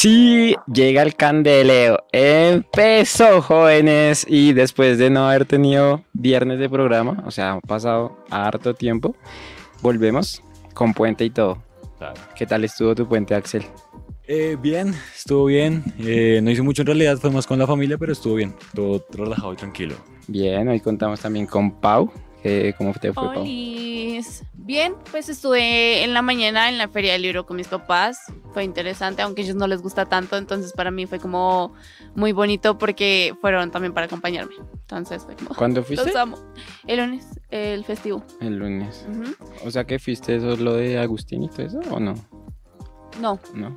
Sí, llega el candeleo. Empezó, jóvenes. Y después de no haber tenido viernes de programa, o sea, ha pasado harto tiempo, volvemos con puente y todo. ¿Qué tal estuvo tu puente, Axel? Eh, bien, estuvo bien. Eh, no hice mucho en realidad, fue más con la familia, pero estuvo bien. Todo relajado y tranquilo. Bien, hoy contamos también con Pau. ¿Cómo te fue, Pau? Bien, pues estuve en la mañana en la feria del libro con mis papás. Fue interesante, aunque a ellos no les gusta tanto, entonces para mí fue como muy bonito porque fueron también para acompañarme. Entonces fue como. ¿Cuándo fuiste? Los amo. El lunes, el festivo. El lunes. O sea que fuiste eso lo de Agustín y todo eso, ¿o no? No. No.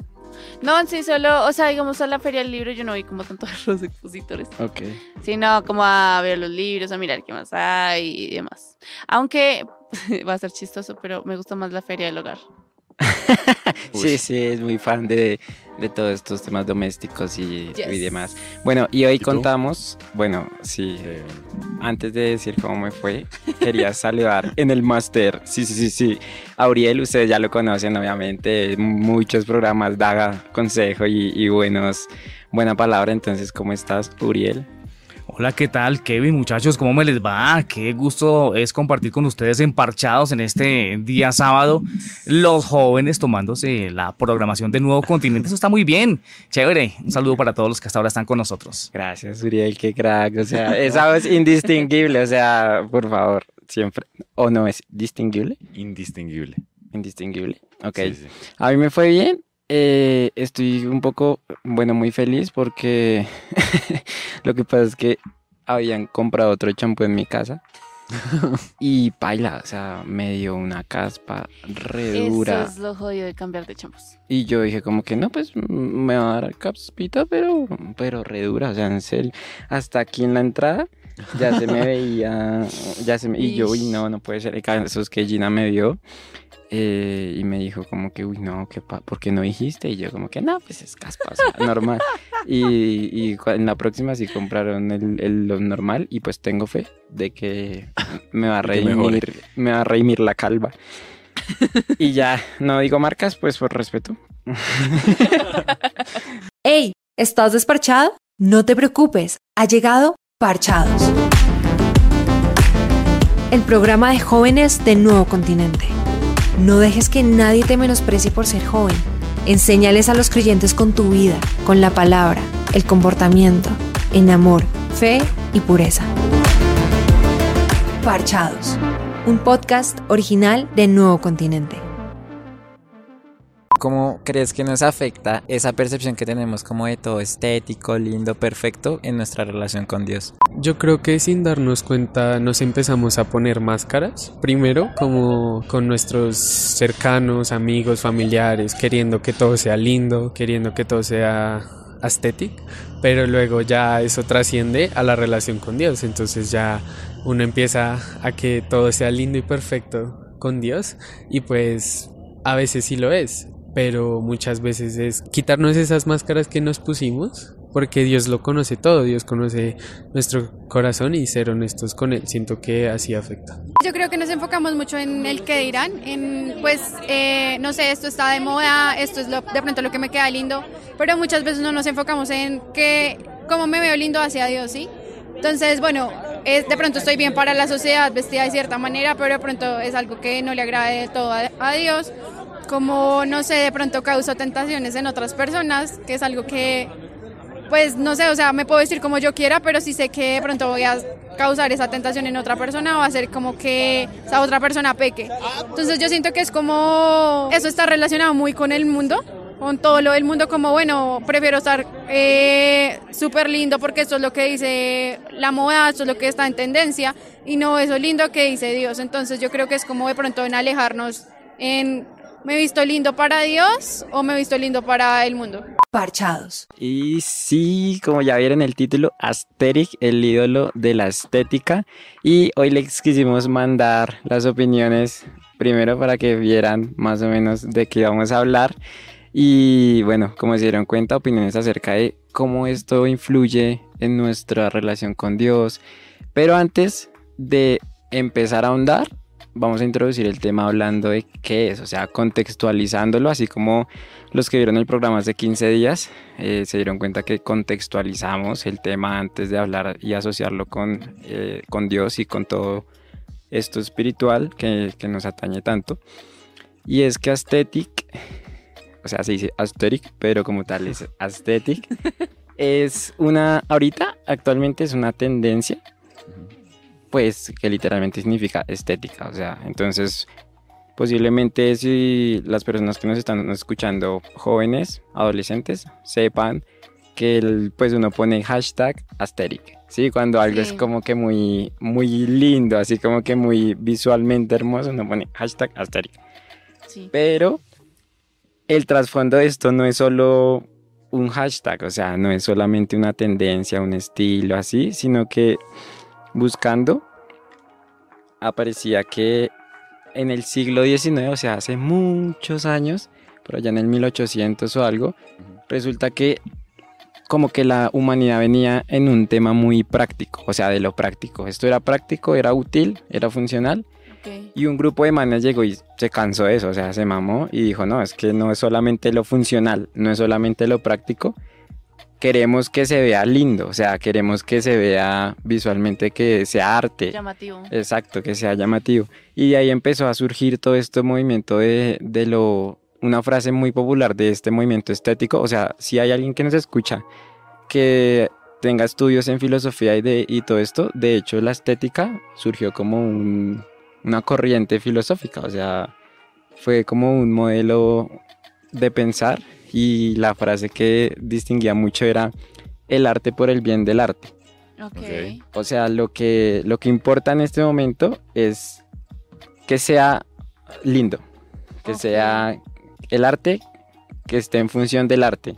No, sí, solo, o sea, digamos a la feria del libro yo no vi como tanto a los expositores. Ok. Sino como a ver los libros, a mirar qué más hay y demás. Aunque va a ser chistoso, pero me gusta más la feria del hogar. sí, sí, es muy fan de, de todos estos temas domésticos y, y demás. Bueno, y hoy contamos, bueno, sí, antes de decir cómo me fue, quería saludar en el máster, sí, sí, sí, sí, Auriel, ustedes ya lo conocen, obviamente, muchos programas da consejo y, y buenos, buena palabra, entonces, ¿cómo estás, Uriel? Hola, ¿qué tal, Kevin? Muchachos, ¿cómo me les va? Qué gusto es compartir con ustedes emparchados en este día sábado. Los jóvenes tomándose la programación de Nuevo Continente. Eso está muy bien. Chévere. Un saludo para todos los que hasta ahora están con nosotros. Gracias, Uriel. Qué crack. O sea, esa es indistinguible. O sea, por favor, siempre. ¿O no es distinguible? Indistinguible. Indistinguible. Ok. A mí me fue bien. Eh, estoy un poco, bueno, muy feliz porque lo que pasa es que habían comprado otro champú en mi casa. y paila, o sea, me dio una caspa re dura. Eso es lo jodido de cambiar de champús. Y yo dije como que no, pues me va a dar caspita, pero, pero re dura, o sea, en serio. Hasta aquí en la entrada ya se me veía, ya se me, y yo, uy, no, no puede ser. Eso es que Gina me vio eh, y me dijo como que, uy, no, ¿qué ¿por qué no dijiste? Y yo como que, no, pues es caspa, normal. y, y, en la próxima sí compraron el, el, lo normal y pues tengo fe de que me va a redimir, me va a redimir la calva. y ya, no digo marcas, pues por respeto. ¡Ey! ¿Estás desparchado? No te preocupes, ha llegado Parchados. El programa de jóvenes de Nuevo Continente. No dejes que nadie te menosprecie por ser joven. Enséñales a los creyentes con tu vida, con la palabra, el comportamiento, en amor, fe y pureza. Parchados, un podcast original de Nuevo Continente. ¿Cómo crees que nos afecta esa percepción que tenemos como de todo estético, lindo, perfecto en nuestra relación con Dios? Yo creo que sin darnos cuenta nos empezamos a poner máscaras. Primero, como con nuestros cercanos, amigos, familiares, queriendo que todo sea lindo, queriendo que todo sea estético, pero luego ya eso trasciende a la relación con Dios. Entonces ya uno empieza a que todo sea lindo y perfecto con Dios y pues a veces sí lo es, pero muchas veces es quitarnos esas máscaras que nos pusimos, porque Dios lo conoce todo, Dios conoce nuestro corazón y ser honestos con Él, siento que así afecta. Yo creo que nos enfocamos mucho en el que dirán, en pues, eh, no sé, esto está de moda, esto es lo, de pronto lo que me queda lindo, pero muchas veces no nos enfocamos en que, cómo me veo lindo hacia Dios, ¿sí? Entonces, bueno, es, de pronto estoy bien para la sociedad, vestida de cierta manera, pero de pronto es algo que no le agrade todo a, a Dios como, no sé, de pronto causa tentaciones en otras personas, que es algo que, pues, no sé, o sea, me puedo decir como yo quiera, pero si sé que de pronto voy a causar esa tentación en otra persona, va a ser como que esa otra persona peque. Entonces yo siento que es como, eso está relacionado muy con el mundo, con todo lo del mundo, como, bueno, prefiero estar eh, súper lindo porque esto es lo que dice la moda, esto es lo que está en tendencia, y no eso lindo que dice Dios. Entonces yo creo que es como de pronto en alejarnos en ¿Me he visto lindo para Dios o me he visto lindo para el mundo? Parchados. Y sí, como ya vieron el título, Asterix, el ídolo de la estética. Y hoy les quisimos mandar las opiniones primero para que vieran más o menos de qué vamos a hablar. Y bueno, como se dieron cuenta, opiniones acerca de cómo esto influye en nuestra relación con Dios. Pero antes de empezar a ahondar, vamos a introducir el tema hablando de qué es, o sea, contextualizándolo, así como los que vieron el programa hace 15 días eh, se dieron cuenta que contextualizamos el tema antes de hablar y asociarlo con, eh, con Dios y con todo esto espiritual que, que nos atañe tanto. Y es que aesthetic, o sea, se dice aesthetic, pero como tal es aesthetic, es una, ahorita actualmente es una tendencia pues que literalmente significa estética, o sea, entonces posiblemente si las personas que nos están escuchando, jóvenes, adolescentes, sepan que el, pues uno pone hashtag aesthetic, ¿sí? Cuando algo es como que muy, muy lindo, así como que muy visualmente hermoso, uno pone hashtag aesthetic. Sí. Pero el trasfondo de esto no es solo un hashtag, o sea, no es solamente una tendencia, un estilo así, sino que buscando aparecía que en el siglo XIX, o sea, hace muchos años, por allá en el 1800 o algo, resulta que como que la humanidad venía en un tema muy práctico, o sea, de lo práctico. Esto era práctico, era útil, era funcional. Y un grupo de manes llegó y se cansó de eso, o sea, se mamó y dijo, no, es que no es solamente lo funcional, no es solamente lo práctico, queremos que se vea lindo, o sea, queremos que se vea visualmente, que sea arte. Llamativo. Exacto, que sea llamativo. Y de ahí empezó a surgir todo este movimiento de, de lo, una frase muy popular de este movimiento estético, o sea, si hay alguien que nos escucha que tenga estudios en filosofía y, de, y todo esto, de hecho la estética surgió como un- una corriente filosófica, o sea, fue como un modelo de pensar y la frase que distinguía mucho era el arte por el bien del arte. O sea, lo que, lo que importa en este momento es que sea lindo, que sea el arte que esté en función del arte,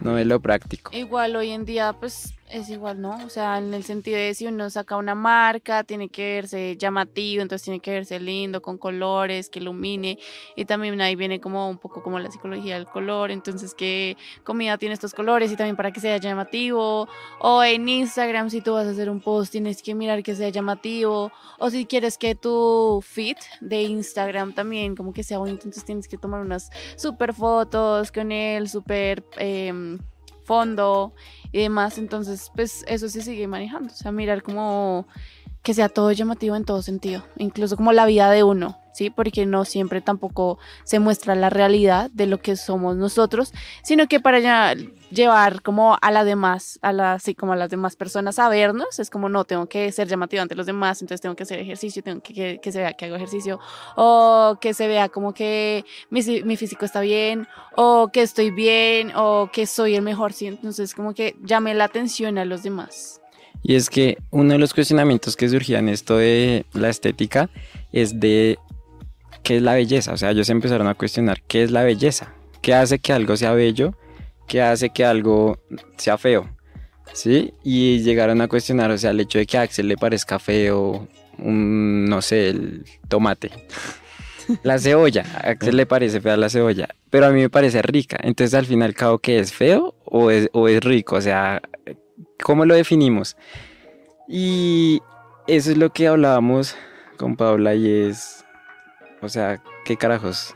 no de lo práctico. Igual hoy en día, pues es igual, ¿no? O sea, en el sentido de si uno saca una marca, tiene que verse llamativo, entonces tiene que verse lindo, con colores, que ilumine. Y también ahí viene como un poco como la psicología del color, entonces que comida tiene estos colores y también para que sea llamativo. O en Instagram, si tú vas a hacer un post, tienes que mirar que sea llamativo. O si quieres que tu feed de Instagram también como que sea bonito, entonces tienes que tomar unas super fotos con el super em, fondo y demás. Entonces, pues eso se sigue manejando. O sea, mirar como que sea todo llamativo en todo sentido, incluso como la vida de uno, ¿sí? Porque no siempre tampoco se muestra la realidad de lo que somos nosotros, sino que para llevar como a la demás, a la, sí, como a las demás personas a vernos, es como no, tengo que ser llamativo ante los demás, entonces tengo que hacer ejercicio, tengo que, que, que se vea que hago ejercicio, o que se vea como que mi, mi físico está bien, o que estoy bien, o que soy el mejor, ¿sí? Entonces como que llame la atención a los demás. Y es que uno de los cuestionamientos que surgían esto de la estética es de qué es la belleza. O sea, ellos empezaron a cuestionar qué es la belleza, qué hace que algo sea bello, qué hace que algo sea feo. ¿Sí? Y llegaron a cuestionar, o sea, el hecho de que a Axel le parezca feo, un, no sé, el tomate. La cebolla, a Axel le parece fea la cebolla, pero a mí me parece rica. Entonces, al final, ¿cabo que es feo o es, o es rico? O sea, ¿Cómo lo definimos? Y eso es lo que hablábamos con Paula y es, o sea, ¿qué carajos?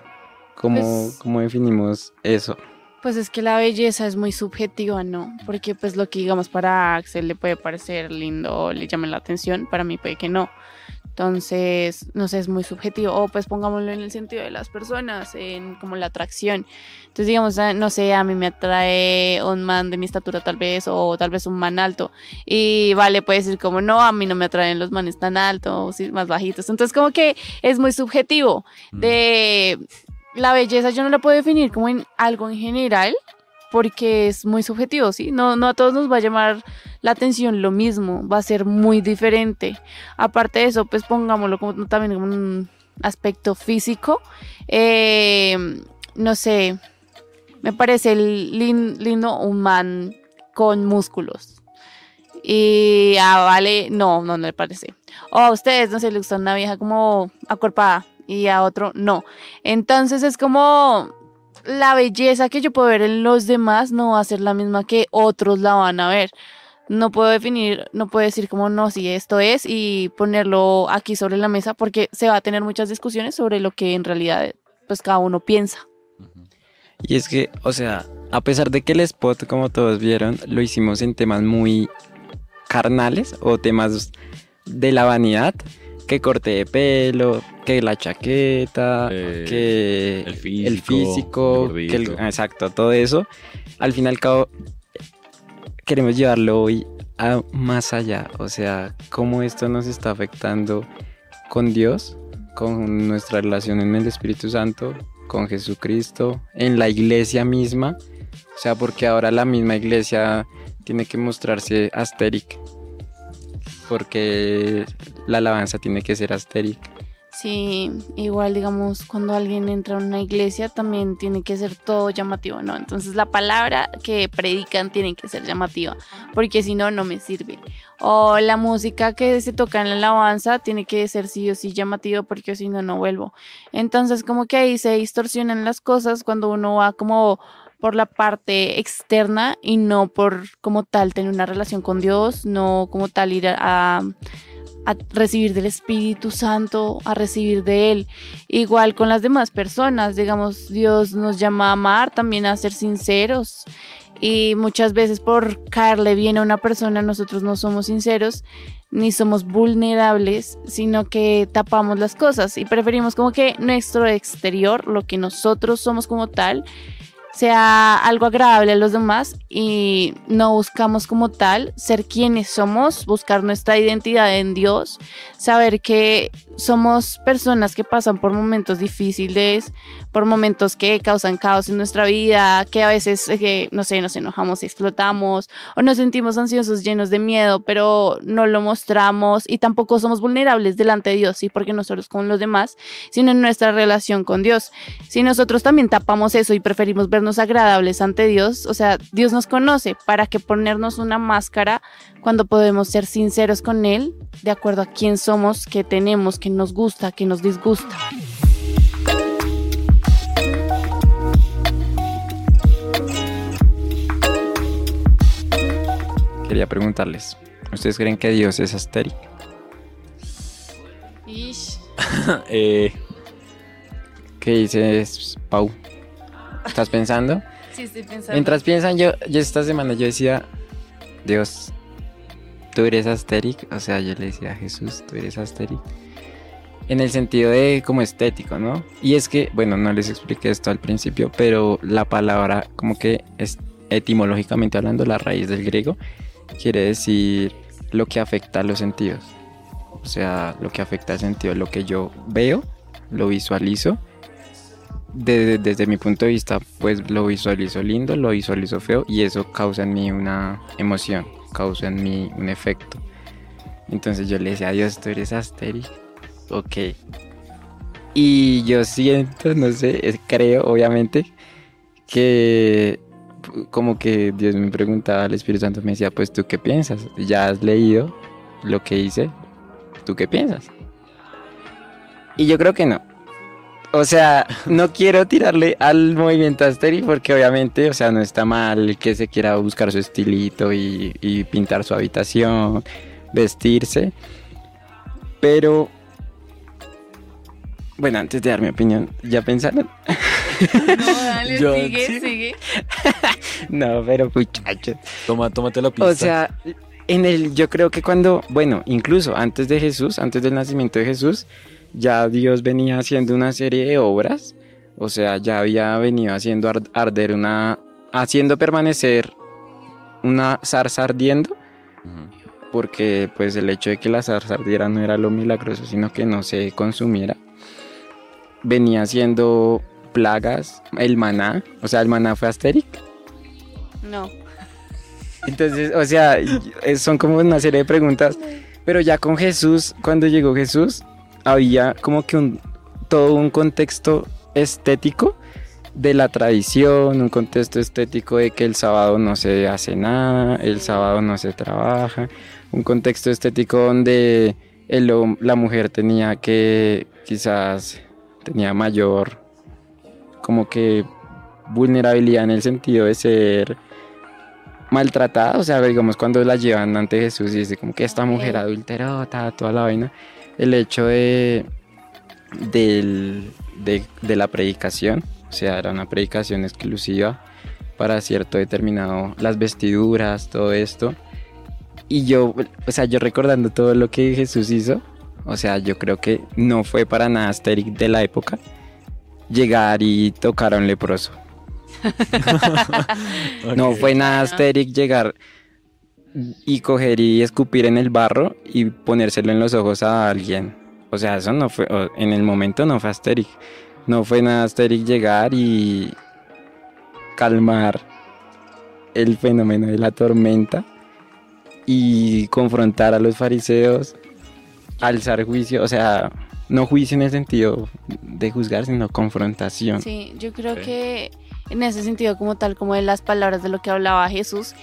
¿Cómo, Pues- cómo definimos eso? Pues es que la belleza es muy subjetiva, ¿no? Porque pues lo que digamos para Axel le puede parecer lindo le llame la atención, para mí puede que no. Entonces, no sé, es muy subjetivo. O pues pongámoslo en el sentido de las personas, en como la atracción. Entonces, digamos, ah, no sé, a mí me atrae un man de mi estatura tal vez, o tal vez un man alto. Y vale, puede decir como, no, a mí no me atraen los manes tan altos, más bajitos. Entonces, como que es muy subjetivo de la belleza yo no la puedo definir como en algo en general porque es muy subjetivo, ¿sí? No, no a todos nos va a llamar la atención lo mismo, va a ser muy diferente. Aparte de eso, pues pongámoslo como también como un aspecto físico. Eh, no sé, me parece lin- lindo un man con músculos. Y a Vale, no, no, no le parece. O a ustedes, no sé, le gusta una vieja como acuerpada y a otro no. Entonces es como la belleza que yo puedo ver en los demás no va a ser la misma que otros la van a ver. no puedo definir, no puedo decir como no, si esto es y ponerlo aquí sobre la mesa porque se va a tener muchas discusiones sobre lo que en realidad pues cada uno piensa. Y es que, o sea, a pesar de que el spot, como todos vieron, lo hicimos en temas muy carnales o temas de la vanidad, que corte de pelo, que la chaqueta, Eh, que el el físico, el que el- exacto, todo eso. Al fin y al cabo, queremos llevarlo hoy a más allá, o sea, cómo esto nos está afectando con Dios, con nuestra relación en el Espíritu Santo, con Jesucristo, en la iglesia misma, o sea, porque ahora la misma iglesia tiene que mostrarse asteric, porque la alabanza tiene que ser asteric. Sí, igual digamos cuando alguien entra a una iglesia también tiene que ser todo llamativo, ¿no? Entonces la palabra que predican tiene que ser llamativa, porque si no, no me sirve. O la música que se toca en la alabanza tiene que ser sí o sí llamativo, porque si no, no vuelvo. Entonces como que ahí se distorsionan las cosas cuando uno va como por la parte externa y no por como tal tener una relación con Dios, no como tal ir a, recibir del Espíritu Santo, a recibir de Él. Igual con las demás personas, digamos, Dios nos llama a amar, también a ser sinceros. Y muchas veces por caerle bien a una persona, nosotros no somos sinceros ni somos vulnerables, sino que tapamos las cosas y preferimos como que nuestro exterior, lo que nosotros somos como tal, sea algo agradable a los demás y no buscamos como tal ser quienes somos, buscar nuestra identidad en Dios, saber que somos personas que pasan por momentos difíciles, por momentos que causan caos en nuestra vida, que a veces, eh, no sé, nos enojamos y explotamos o nos sentimos ansiosos, llenos de miedo, pero no lo mostramos y tampoco somos vulnerables delante de Dios, ¿sí? Porque nosotros con los demás, sino en nuestra relación con Dios. Si nosotros también tapamos eso y preferimos vernos agradables ante Dios, o sea, Dios nos conoce para que ponernos una máscara cuando podemos ser sinceros con Él, de acuerdo a quién somos, qué tenemos, qué nos gusta, qué nos disgusta. Quería preguntarles, ¿ustedes creen que Dios es asteric? Eh, ¿Qué dices, Pau? ¿Estás pensando? Sí, estoy pensando. Mientras piensan, yo, yo esta semana yo decía, Dios, tú eres asteric. O sea, yo le decía a Jesús, tú eres asteric. En el sentido de como estético, ¿no? Y es que, bueno, no les expliqué esto al principio, pero la palabra, como que es etimológicamente hablando, la raíz del griego, quiere decir lo que afecta a los sentidos. O sea, lo que afecta al sentido, lo que yo veo, lo visualizo de- desde mi punto de vista, pues lo visualizo lindo, lo visualizo feo y eso causa en mí una emoción, causa en mí un efecto. Entonces yo le decía, Dios, tú eres asteric. Ok. Y yo siento, no sé, creo, obviamente, que como que Dios me preguntaba, el Espíritu Santo me decía, pues tú qué piensas, ya has leído lo que hice, ¿tú qué piensas? Y yo creo que no. O sea, no quiero tirarle al movimiento asteric porque obviamente, o sea, no está mal que se quiera buscar su estilito y, y pintar su habitación, vestirse. Pero, bueno, antes de dar mi opinión, ¿ya pensaron? No, dale, Yo- sigue, sí. sigue. No, pero muchachos. toma, tómate la pista. O sea, en el, yo creo que cuando, bueno, incluso antes de Jesús, antes del nacimiento de Jesús, ya Dios venía haciendo una serie de obras. O sea, ya había venido haciendo ar- arder una, haciendo permanecer una zarza ardiendo, porque pues el hecho de que la zarza ardiera no era lo milagroso, sino que no se consumiera. Venía haciendo plagas, el maná, o sea, el maná fue asteric. No. Entonces, o sea, eh, son como una serie de preguntas. Pero ya con Jesús, cuando llegó Jesús, había como que un, todo un contexto estético de la tradición, un contexto estético de que el sábado no se hace nada, el sábado no se trabaja, un contexto estético donde el la mujer tenía que quizás tenía mayor como que vulnerabilidad en el sentido de ser maltratada, o sea, digamos cuando la llevan ante Jesús y dice como que esta mujer Ok. adulterota, toda la vaina, el hecho de, del- de, de la predicación, o sea, era una predicación exclusiva para cierto determinado, las vestiduras, todo esto, y yo, o sea, yo recordando todo lo que Jesús hizo, o sea, yo creo que no fue para nada Asterix de la época llegar y tocar a un leproso. No fue nada Claro. Asterix llegar y coger y escupir en el barro y ponérselo en los ojos a alguien. O sea, eso no fue, en el momento no fue Asterix. No fue nada Asterix llegar y calmar el fenómeno de la tormenta y confrontar a los fariseos, alzar juicio, o sea, no juicio en el sentido de juzgar, sino confrontación. Sí, yo creo que en ese sentido, como tal, como de las palabras de lo que hablaba Jesús,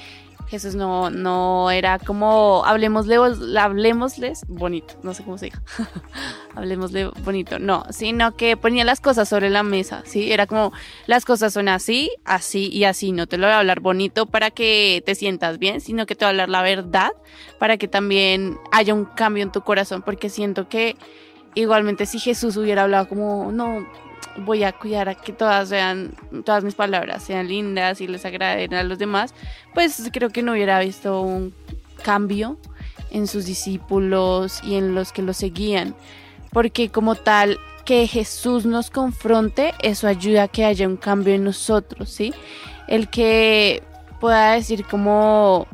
Jesús no, no era como hablemosle, hablemosles bonito, no sé cómo se diga, hablemosle bonito, no, sino que ponía las cosas sobre la mesa, ¿sí? Era como las cosas son así, así y así, no te lo voy a hablar bonito para que te sientas bien, sino que te voy a hablar la verdad para que también haya un cambio en tu corazón, porque siento que igualmente si Jesús hubiera hablado como, no, voy a cuidar a que todas sean, todas mis palabras sean lindas y les agraden a los demás, pues creo que no hubiera visto un cambio en sus discípulos y en los que lo seguían, porque como tal que Jesús nos confronte, eso ayuda a que haya un cambio en nosotros, ¿sí? El que pueda decir como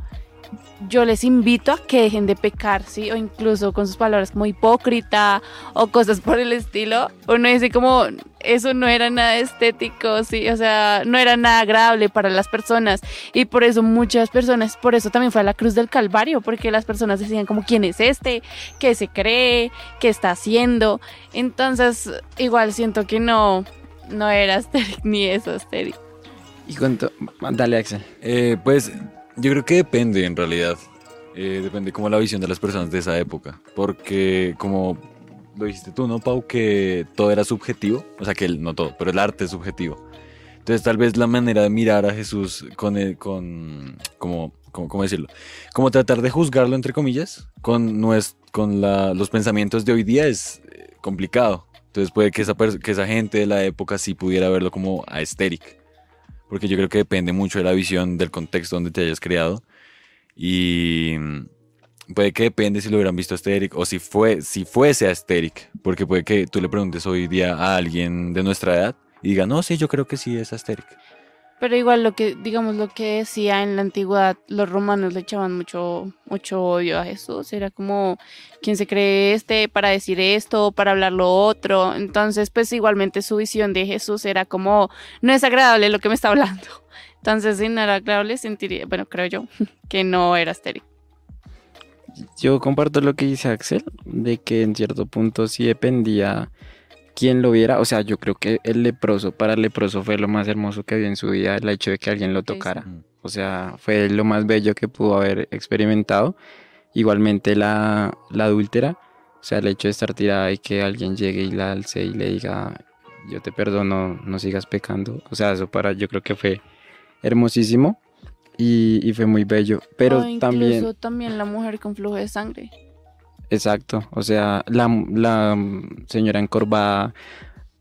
yo les invito a que dejen de pecar, ¿sí? O incluso con sus palabras como hipócrita o cosas por el estilo. Uno dice como, eso no era nada estético, ¿sí? O sea, no era nada agradable para las personas. Y por eso muchas personas, por eso también fue a la cruz del Calvario, porque las personas decían como, ¿quién es este? ¿Qué se cree? ¿Qué está haciendo? Entonces, igual siento que no, no era Asterix ni eso Asterix. Y cuánto, dale Axel. Eh, pues yo creo que depende en realidad. Eh, depende como la visión de las personas de esa época. Porque como lo dijiste tú, ¿no, Pau? Que todo era subjetivo. O sea, que el- no todo, pero el arte es subjetivo. Entonces tal vez la manera de mirar a Jesús con, el- con como, como, ¿cómo decirlo? Como tratar de juzgarlo, entre comillas, con, nues- con la- los pensamientos de hoy día es eh, complicado. Entonces puede que esa, que esa gente de la época sí pudiera verlo como aesthetic. Porque yo creo que depende mucho de la visión, del contexto donde te hayas creado. Y mm, puede que depende si lo hubieran visto Asterix o si, fue, si fuese Asterix. Porque puede que tú le preguntes hoy día a alguien de nuestra edad y diga, no, sí, yo creo que sí es Asterix. Pero igual lo que, digamos, lo que decía en la antigüedad, los romanos le echaban mucho, mucho odio a Jesús. Era como, ¿quién se cree este para decir esto, para hablar lo otro? Entonces, pues igualmente su visión de Jesús era como, no es agradable lo que me está hablando. Entonces, si no era agradable, sentiría, bueno, creo yo, que no era estéril. Yo comparto lo que dice Axel, de que en cierto punto sí dependía quién lo viera. O sea, yo creo que el leproso, para el leproso fue lo más hermoso que vio en su vida, el hecho de que alguien lo Sí, sí. tocara. Mm. O sea, fue lo más bello que pudo haber experimentado. Igualmente la, la adúltera, o sea, el hecho de estar tirada y que alguien llegue y la alce y le diga, yo te perdono, no sigas pecando. O sea, eso para, yo creo que fue hermosísimo y, y fue muy bello. Pero o incluso también... también la mujer con flujo de sangre. Exacto, o sea, la, la señora encorvada,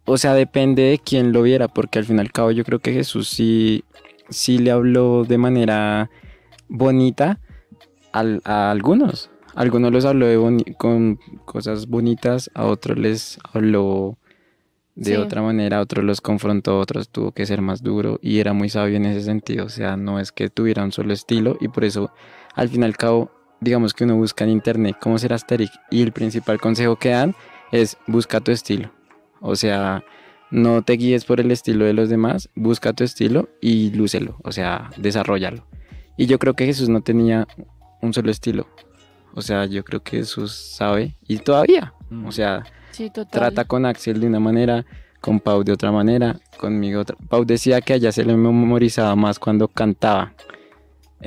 o sea, depende de quién lo viera, porque al fin y al cabo yo creo que Jesús sí, sí le habló de manera bonita a algunos. A algunos los habló de con cosas bonitas, a otros les habló de Sí. otra manera, a otros los confrontó, a otros tuvo que ser más duro y era muy sabio en ese sentido, o sea, no es que tuviera un solo estilo y por eso al fin y al cabo digamos que uno busca en internet cómo ser Asterix y el principal consejo que dan es busca tu estilo. O sea, no te guíes por el estilo de los demás, busca tu estilo y lúcelo, o sea, desarrollalo. Y yo creo que Jesús no tenía un solo estilo. O sea, yo creo que Jesús sabe y todavía, o sea, Sí, trata con Axel de una manera, con Pau de otra manera, conmigo otra. Pau decía que a ella se le memorizaba más cuando cantaba.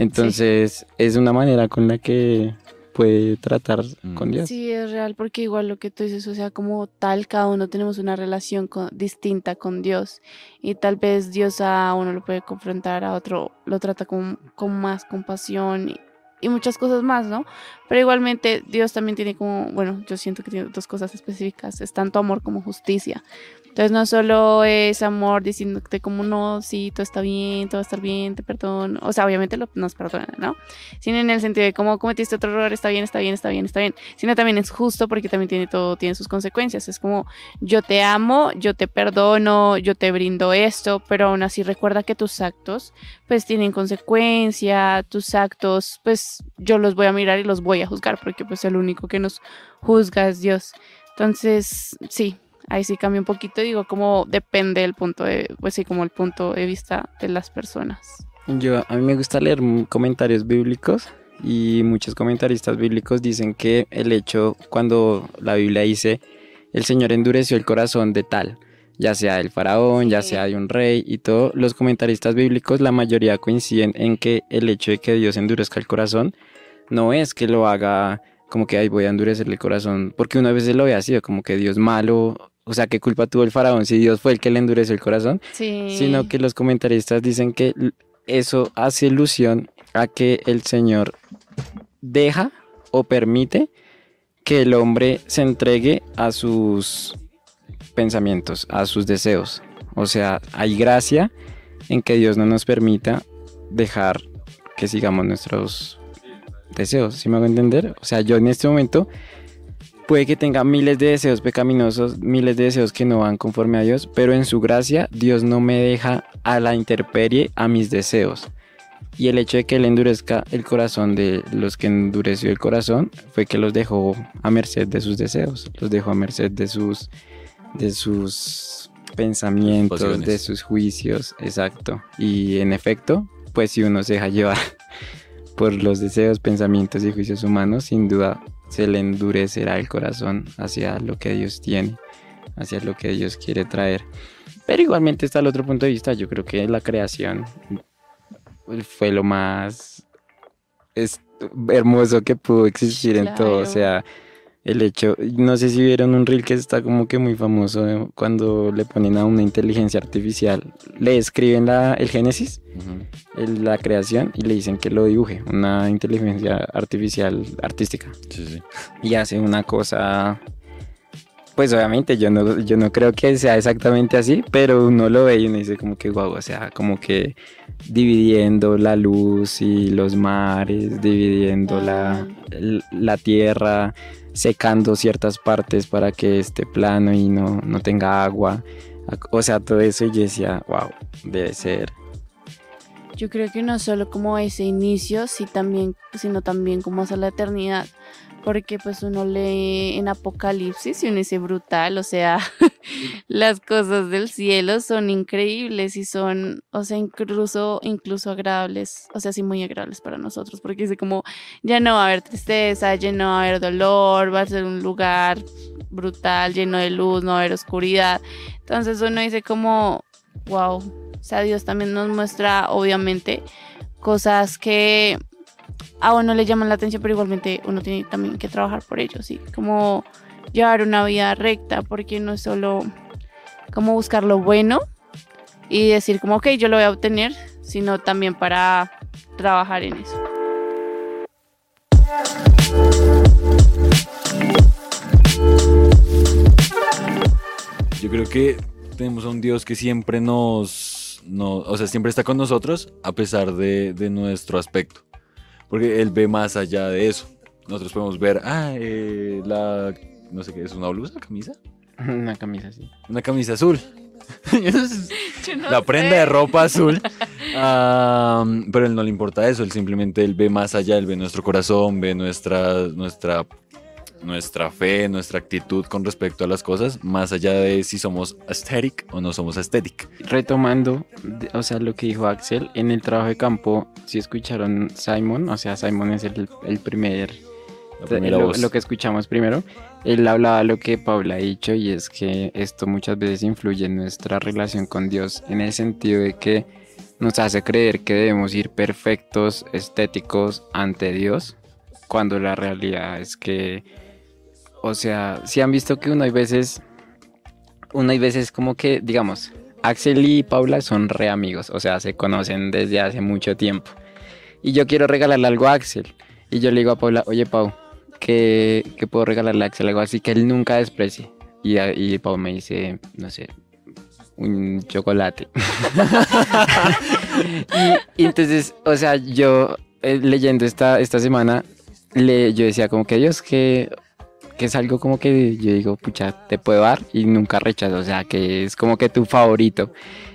Entonces, es una manera con la que puede tratar Mm. con Dios. Sí, es real, porque igual lo que tú dices, o sea, como tal, cada uno tenemos una relación con- distinta con Dios. Y tal vez Dios a uno lo puede confrontar, a otro lo trata con, con más compasión y, y muchas cosas más, ¿no? Pero igualmente Dios también tiene como, bueno, yo siento que tiene dos cosas específicas, es tanto amor como justicia. Entonces no solo es amor diciéndote como no, sí, todo está bien, todo va a estar bien, te perdono. O sea, obviamente lo, nos perdona, ¿no? Sino en el sentido de cómo cometiste otro error, está bien, está bien, está bien, está bien. Sino también es justo porque también tiene todo, tiene sus consecuencias. Es como yo te amo, yo te perdono, yo te brindo esto, pero aún así recuerda que tus actos pues tienen consecuencia, tus actos pues yo los voy a mirar y los voy a juzgar porque pues el único que nos juzga es Dios. Entonces, sí, ahí sí cambia un poquito, digo, como depende del punto de, pues sí, como el punto de vista de las personas. Yo, a mí me gusta leer comentarios bíblicos y muchos comentaristas bíblicos dicen que el hecho cuando la Biblia dice el Señor endureció el corazón de tal, ya sea del faraón, ya sea de un rey y todo, los comentaristas bíblicos la mayoría coinciden en que el hecho de que Dios endurezca el corazón no es que lo haga como que ay voy a endurecerle el corazón, porque una vez lo ve así, como que Dios malo, o sea, ¿qué culpa tuvo el faraón si Dios fue el que le endureció el corazón? Sí. sino que los comentaristas dicen que eso hace ilusión a que el Señor deja o permite que el hombre se entregue a sus pensamientos, a sus deseos. O sea, hay gracia en que Dios no nos permita dejar que sigamos nuestros deseos, ¿sí me hago entender? O sea, yo en este momento puede que tenga miles de deseos pecaminosos, miles de deseos que no van conforme a Dios, pero en su gracia Dios no me deja a la intemperie a mis deseos. Y el hecho de que Él endurezca el corazón de los que endureció el corazón fue que los dejó a merced de sus deseos, los dejó a merced de sus, de sus pensamientos, de sus juicios, exacto. Y en efecto, pues si uno se deja llevar por los deseos, pensamientos y juicios humanos, sin duda se le endurecerá el corazón hacia lo que Dios tiene, hacia lo que Dios quiere traer. Pero igualmente está el otro punto de vista, yo creo que la creación fue lo más hermoso que pudo existir en todo, o sea, el hecho, no sé si vieron un reel que está como que muy famoso eh, cuando le ponen a una inteligencia artificial, le escriben la, el Génesis el- la creación y le dicen que lo dibuje, una inteligencia artificial artística. Sí, sí. Y hace una cosa, pues obviamente yo no, yo no creo que sea exactamente así, pero uno lo ve y uno dice como que guau, o sea, como que dividiendo la luz y los mares, dividiendo la, l- la tierra, secando ciertas partes para que esté plano y no, no tenga agua. O sea, todo eso y decía, wow, debe ser Yo creo que no solo como ese inicio, sino también como hacia la eternidad. Porque pues uno lee en Apocalipsis y uno dice brutal, o sea, las cosas del cielo son increíbles y son, o sea, incluso, incluso agradables, o sea, sí muy agradables para nosotros, porque dice como, ya no va a haber tristeza, ya no va a haber dolor, va a ser un lugar brutal, lleno de luz, no va a haber oscuridad. Entonces uno dice como, wow, o sea, Dios también nos muestra, obviamente, cosas que a uno le llaman la atención, pero igualmente uno tiene también que trabajar por ello, ¿sí? Como llevar una vida recta, porque no es solo como buscar lo bueno y decir como, ok, yo lo voy a obtener, sino también para trabajar en eso. Yo creo que tenemos a un Dios que siempre nos, no, o sea, siempre está con nosotros a pesar de, de nuestro aspecto. Porque Él ve más allá de eso. Nosotros podemos ver, ah, eh, la, no sé qué, ¿es una blusa, camisa? una camisa así. Una camisa azul. Sé, la prenda de ropa azul. Ah, pero a él no le importa eso, él simplemente él ve más allá, él ve nuestro corazón, ve nuestra, nuestra, nuestra fe, nuestra actitud con respecto a las cosas, más allá de si somos aesthetic o no somos aesthetic. retomando, o sea, lo que dijo Axel, en el trabajo de campo, si escucharon Simon, o sea, Simon es el, el primer, lo, lo que escuchamos primero, él hablaba lo que Paula ha dicho y es que esto muchas veces influye en nuestra relación con Dios, en el sentido de que nos hace creer que debemos ir perfectos, estéticos ante Dios, cuando la realidad es que, o sea, si han visto que uno hay veces, uno hay veces como que, digamos, Axel y Paula son re amigos, o sea, se conocen desde hace mucho tiempo. Y yo quiero regalarle algo a Axel. Y yo le digo a Paula, oye Pau, que, que puedo regalarle a Axel algo así que él nunca desprecie. Y, y Pau me dice, no sé, un chocolate. y, y entonces, o sea, yo eh, leyendo esta, esta semana, le, yo decía como que Dios, que, que es algo como que yo digo, pucha, te puedo dar y nunca rechazo, o sea, que es como que tu favorito.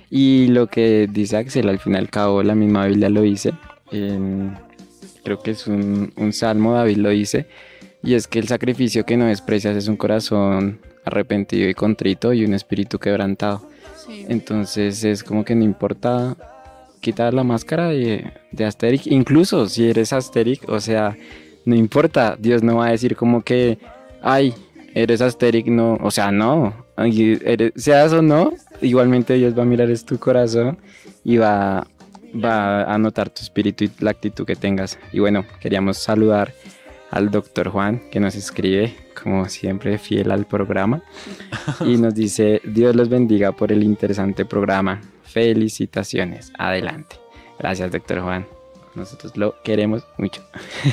Y lo que dice Axel, al fin y al cabo, la misma Biblia lo dice, en- creo que es un, un salmo, David lo dice, y es que el sacrificio que no desprecias es un corazón arrepentido y contrito y un espíritu quebrantado. Sí. Entonces es como que no importa quitar la máscara de, de Asterix, incluso si eres Asterix, o sea, no importa, Dios no va a decir como que, ay, eres Asterix, no, o sea, no, eres- seas o no, igualmente Dios va a mirar es tu corazón y va, va a notar tu espíritu y la actitud que tengas. Y bueno, queríamos saludar al doctor Juan que nos escribe, como siempre, fiel al programa y nos dice, Dios los bendiga por el interesante programa. Felicitaciones. Adelante. Gracias, doctor Juan. Nosotros lo queremos mucho.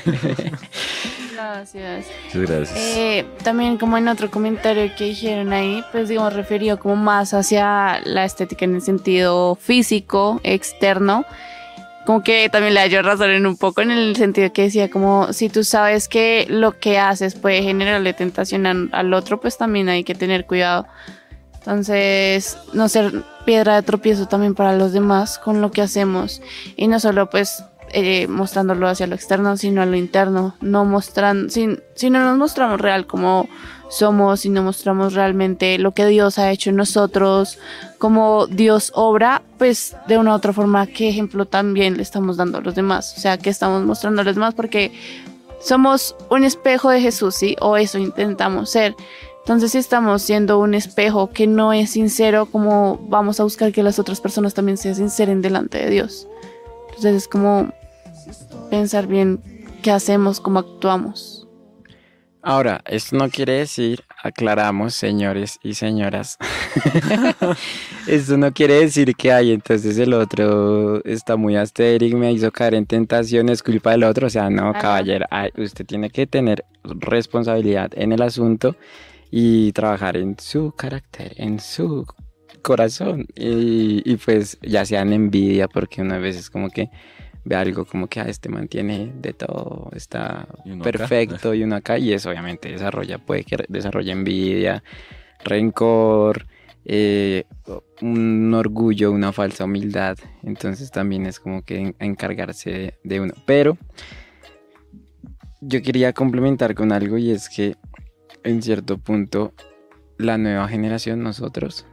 Gracias. Muchas gracias. Eh, también como en otro comentario que dijeron ahí, pues digamos referido como más hacia la estética en el sentido físico, externo, como que también le hallo razón en un poco en el sentido que decía como si tú sabes que lo que haces puede generarle tentación al otro, pues también hay que tener cuidado. Entonces, no ser piedra de tropiezo también para los demás con lo que hacemos y no solo pues eh, mostrándolo hacia lo externo, sino a lo interno, no mostrando, si, si no nos mostramos real como somos, si no mostramos realmente lo que Dios ha hecho en nosotros, como Dios obra, pues de una u otra forma, ¿qué ejemplo también le estamos dando a los demás? O sea, que estamos mostrando a los demás porque somos un espejo de Jesús, ¿sí? O eso intentamos ser. Entonces, si estamos siendo un espejo que no es sincero, como vamos a buscar que las otras personas también se sinceren delante de Dios? Entonces, es como pensar bien qué hacemos, cómo actuamos. Ahora, esto no quiere decir, aclaramos, señores y señoras, esto no quiere decir que hay, entonces el otro está muy astérico, me hizo caer en tentación, es culpa del otro, o sea, no, caballero, usted tiene que tener responsabilidad en el asunto y trabajar en su carácter, en su corazón, y, y pues ya sea en envidia, porque una vez es como que ve algo como que a este mantiene de todo, está Y uno acá. perfecto y uno acá y eso obviamente desarrolla, puede que desarrolle envidia, rencor, eh, un orgullo, una falsa humildad, entonces también es como que en- encargarse de uno. Pero yo quería complementar con algo y es que en cierto punto la nueva generación, nosotros,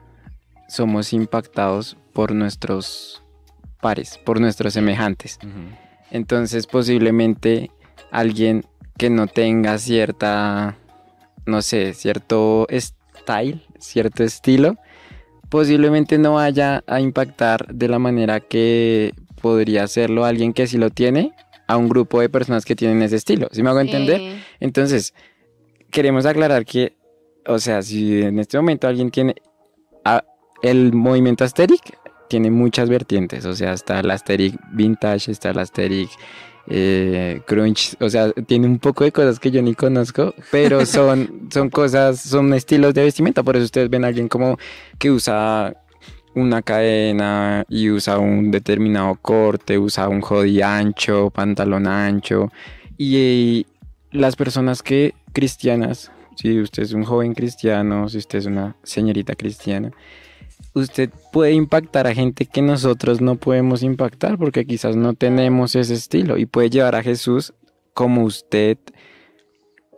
somos impactados por nuestros pares, por nuestros semejantes. Entonces posiblemente alguien que no tenga cierta, no sé, cierto style, cierto estilo, posiblemente no vaya a impactar de la manera que podría hacerlo alguien que sí lo tiene a un grupo de personas que tienen ese estilo. ¿Sí me hago entender? Eh, Entonces, queremos aclarar que, o sea, si en este momento alguien tiene a- el movimiento Asterix, tiene muchas vertientes, o sea, está el Asterix Vintage, está el Asterix eh, Crunch, o sea, tiene un poco de cosas que yo ni conozco, pero son, son cosas, son estilos de vestimenta, por eso ustedes ven a alguien como que usa una cadena y usa un determinado corte, usa un hoodie ancho, pantalón ancho, y las personas que cristianas, si usted es un joven cristiano, si usted es una señorita cristiana, usted puede impactar a gente que nosotros no podemos impactar porque quizás no tenemos ese estilo y puede llevar a Jesús como usted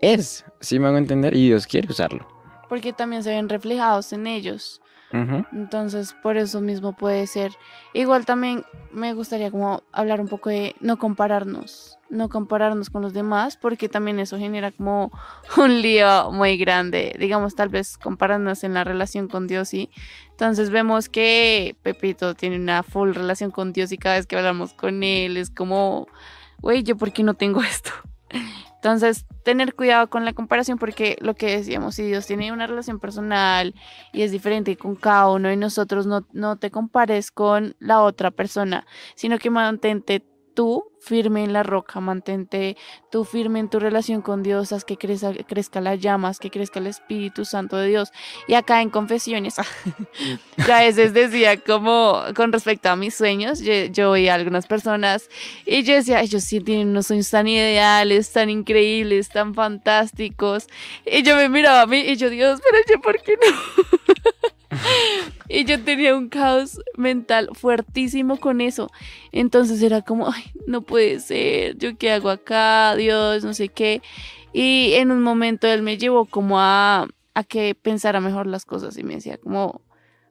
es, si me hago entender? Y Dios quiere usarlo. porque también se ven reflejados en ellos. Entonces, por eso mismo puede ser. Igual también me gustaría como hablar un poco de no compararnos, no compararnos con los demás, porque también eso genera como un lío muy grande. Digamos, tal vez compararnos en la relación con Dios y entonces vemos que Pepito tiene una full relación con Dios y cada vez que hablamos con él es como, güey, yo por qué no tengo esto. Entonces, tener cuidado con la comparación porque lo que decíamos, si Dios tiene una relación personal y es diferente con cada uno de nosotros, no, no te compares con la otra persona, sino que mantente tú firme en la roca, mantente tú firme en tu relación con Dios, haz que crezca, crezca las llamas, que crezca el Espíritu Santo de Dios. Y acá en confesiones, yo a veces decía como con respecto a mis sueños, yo, yo oía a algunas personas y yo decía, ellos sí tienen unos sueños tan ideales, tan increíbles, tan fantásticos. Y yo me miraba a mí y yo, Dios, pero yo, ¿por qué no? y yo tenía un caos mental fuertísimo con eso. Entonces era como, ay, no puede ser, yo qué hago acá, Dios, no sé qué. Y en un momento él me llevó como a, a que pensara mejor las cosas y me decía como,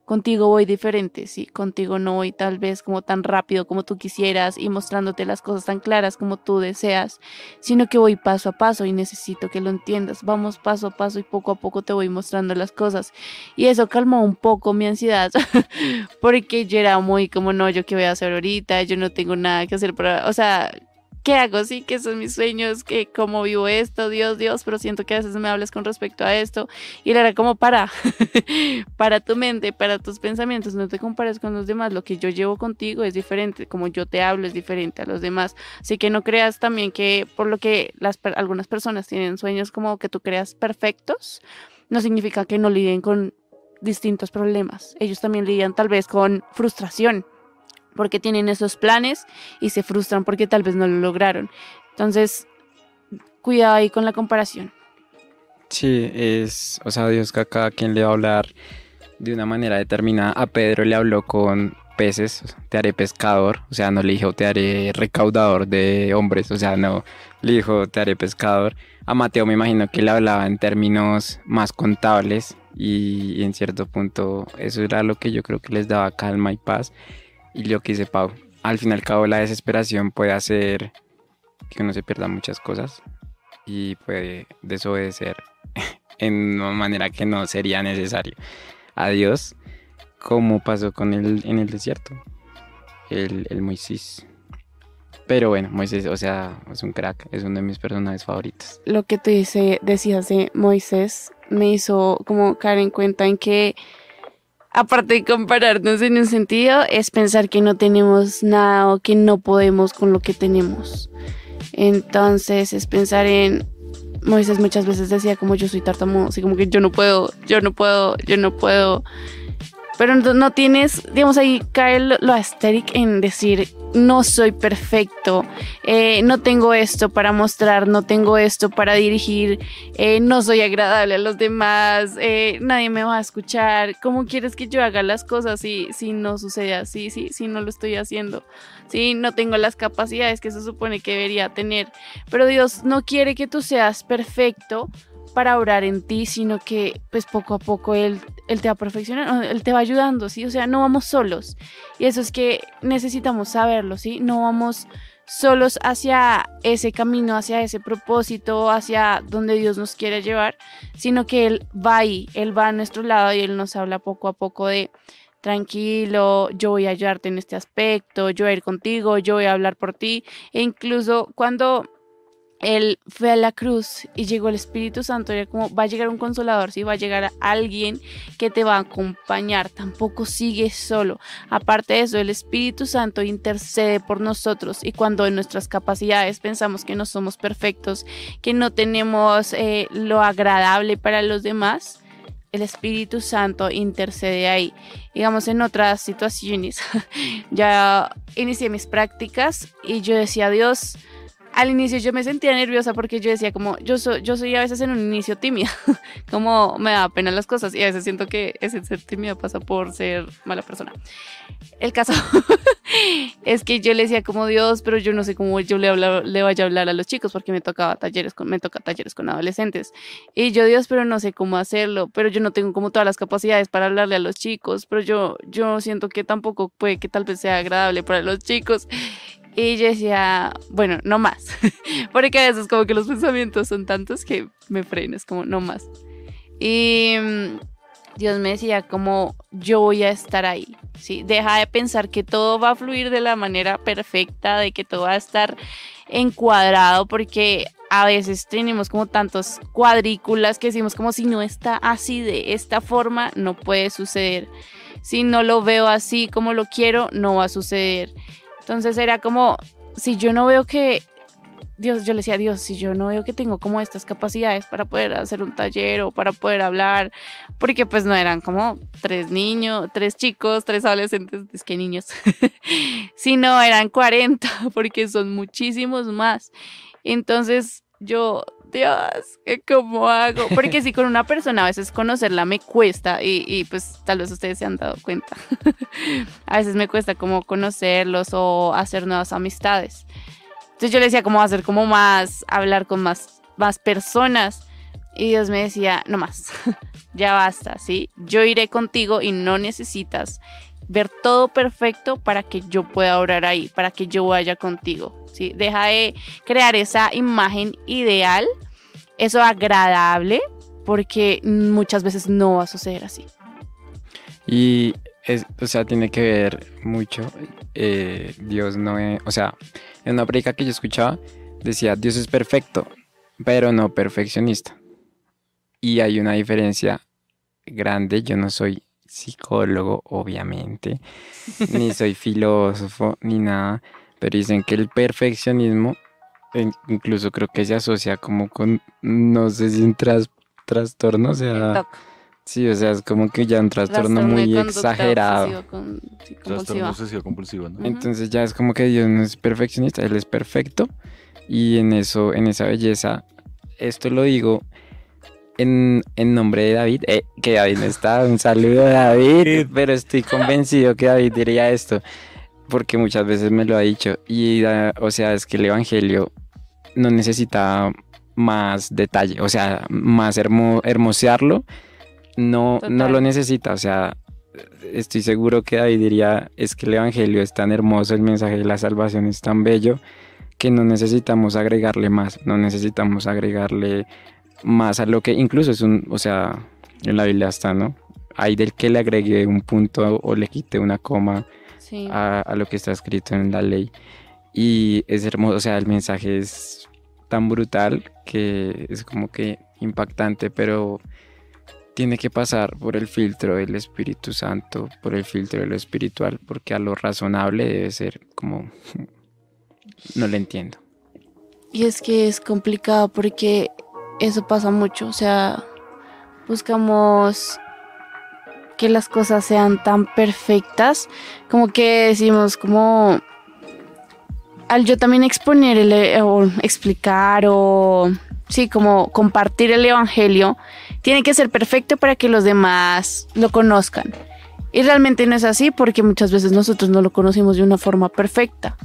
Contigo voy diferente, sí, contigo no voy tal vez como tan rápido como tú quisieras y mostrándote las cosas tan claras como tú deseas, sino que voy paso a paso y necesito que lo entiendas. Vamos paso a paso y poco a poco te voy mostrando las cosas. Y eso calmó un poco mi ansiedad, porque yo era muy como, no, yo qué voy a hacer ahorita, yo no tengo nada que hacer para, o sea, ¿qué hago? Sí, que son mis sueños, que cómo vivo esto, Dios, Dios, pero siento que a veces me hablas con respecto a esto. Y él era como, para, para tu mente, para tus pensamientos, no te compares con los demás, lo que yo llevo contigo es diferente, como yo te hablo es diferente a los demás. Así que no creas también que por lo que algunas personas tienen sueños como que tú creas perfectos, no significa que no lidien con distintos problemas. Ellos también lidian tal vez con frustración porque tienen esos planes y se frustran porque tal vez no lo lograron. Entonces, cuidado ahí con la comparación. Sí, es, o sea, Dios que a cada quien le va a hablar de una manera determinada. A Pedro le habló con peces, te haré pescador, o sea, no le dijo te haré recaudador de hombres, o sea, no, le dijo te haré pescador. A Mateo me imagino que le hablaba en términos más contables y, y en cierto punto eso era lo que yo creo que les daba calma y paz. Y lo que dice Pau, al fin y al cabo la desesperación puede hacer que uno se pierda muchas cosas y puede desobedecer en una manera que no sería necesario a Dios, como pasó con él en el desierto, el, el Moisés. Pero bueno, Moisés, o sea, es un crack, es uno de mis personajes favoritos. Lo que tú dice, decías de Moisés me hizo como caer en cuenta en que aparte de compararnos en un sentido, es pensar que no tenemos nada o que no podemos con lo que tenemos. Entonces es pensar en, Moisés muchas veces decía como yo soy tartamudo, así como que yo no puedo, yo no puedo, yo no puedo. Pero no, tienes, digamos, ahí cae lo, lo en decir, no soy perfecto, eh, no tengo esto para mostrar, no tengo esto para dirigir, eh, no soy agradable a los demás, eh, nadie me va a escuchar. ¿Cómo quieres que yo haga las cosas si, si no sucede así, si, si no lo estoy haciendo? Si no tengo las capacidades que se supone que debería tener. Pero Dios no quiere que tú seas perfecto para orar en ti, sino que pues poco a poco Él, él te va perfeccionando, Él te va ayudando, ¿sí? O sea, no vamos solos. Y eso es que necesitamos saberlo, ¿sí? No vamos solos hacia ese camino, hacia ese propósito, hacia donde Dios nos quiere llevar, sino que Él va ahí, Él va a nuestro lado y Él nos habla poco a poco de, tranquilo, yo voy a ayudarte en este aspecto, yo voy a ir contigo, yo voy a hablar por ti. E incluso cuando él fue a la cruz y llegó el Espíritu Santo, era como va a llegar un consolador, si va a llegar alguien que te va a acompañar, tampoco sigue solo. Aparte de eso, el Espíritu Santo intercede por nosotros y cuando en nuestras capacidades pensamos que no somos perfectos, que no tenemos eh, lo agradable para los demás, el Espíritu Santo intercede ahí. Digamos, en otras situaciones, ya inicié mis prácticas y yo decía, Dios, al inicio yo me sentía nerviosa porque yo decía como yo soy, yo soy a veces en un inicio tímida, como me da pena las cosas y a veces siento que ese ser tímida pasa por ser mala persona. El caso es que yo le decía como Dios, pero yo no sé cómo yo le, le vaya a hablar a los chicos porque me tocaba talleres con, me toca talleres con adolescentes. Y yo Dios, pero no sé cómo hacerlo, pero yo no tengo como todas las capacidades para hablarle a los chicos, pero yo, yo siento que tampoco puede que tal vez sea agradable para los chicos. Y yo decía, bueno, no más. Porque a veces como que los pensamientos son tantos que me frenes, como no más. Y mm, Dios me decía como yo voy a estar ahí. ¿sí? Deja de pensar que todo va a fluir de la manera perfecta, de que todo va a estar encuadrado, porque a veces tenemos como tantos cuadrículas que decimos como si no está así de esta forma, no puede suceder. Si no lo veo así como lo quiero, no va a suceder. Entonces era como, si yo no veo que Dios, yo le decía Dios, si yo no veo que tengo como estas capacidades para poder hacer un taller o para poder hablar, porque pues no eran como tres niños, tres chicos, tres adolescentes, es que niños, sino eran 40, porque son muchísimos más. Entonces yo, Dios, ¿cómo hago? Porque si con una persona a veces conocerla me cuesta y, y pues tal vez ustedes se han dado cuenta. a veces me cuesta como conocerlos o hacer nuevas amistades. Entonces yo le decía cómo hacer como más, hablar con más, más personas. Y Dios me decía, no más, ya basta, ¿sí? Yo iré contigo y no necesitas ver todo perfecto para que yo pueda orar ahí, para que yo vaya contigo, ¿sí? Deja de crear esa imagen ideal, eso agradable, porque muchas veces no va a suceder así. Y, o sea, tiene que ver mucho. eh, Dios no es, o sea, en una predica que yo escuchaba, decía, Dios es perfecto, pero no perfeccionista. Y hay una diferencia grande. Yo no soy psicólogo, obviamente, ni soy filósofo, ni nada, pero dicen que el perfeccionismo, en- incluso creo que se asocia como con, no sé si un tras- trastorno, o sea, sí, o sea, es como que ya un trastorno muy exagerado. obsesivo con- sí, Trastorno obsesivo compulsivo, ¿no? Entonces ya es como que Dios no es perfeccionista, Él es perfecto y en eso, en esa belleza, esto lo digo en, en nombre de David, eh, que David no está, un saludo a David, pero estoy convencido que David diría esto, porque muchas veces me lo ha dicho y o sea, es que el Evangelio no necesita más detalle, o sea, más hermo- hermosearlo, no, no lo necesita, o sea, estoy seguro que David diría, es que el Evangelio es tan hermoso, el mensaje de la salvación es tan bello, que no necesitamos agregarle más, no necesitamos agregarle más a lo que incluso es un, o sea, en la Biblia está, ¿no? Hay del que le agregue un punto o le quite una coma Sí. a, a lo que está escrito en la ley. Y es hermoso, o sea, el mensaje es tan brutal que es como que impactante, pero tiene que pasar por el filtro del Espíritu Santo, por el filtro de lo espiritual, porque a lo razonable debe ser como... No le entiendo. Y es que es complicado porque eso pasa mucho, o sea, buscamos que las cosas sean tan perfectas, como que decimos como al yo también exponer el, e- o explicar o sí, como compartir el evangelio, tiene que ser perfecto para que los demás lo conozcan. Y realmente no es así porque muchas veces nosotros no lo conocimos de una forma perfecta.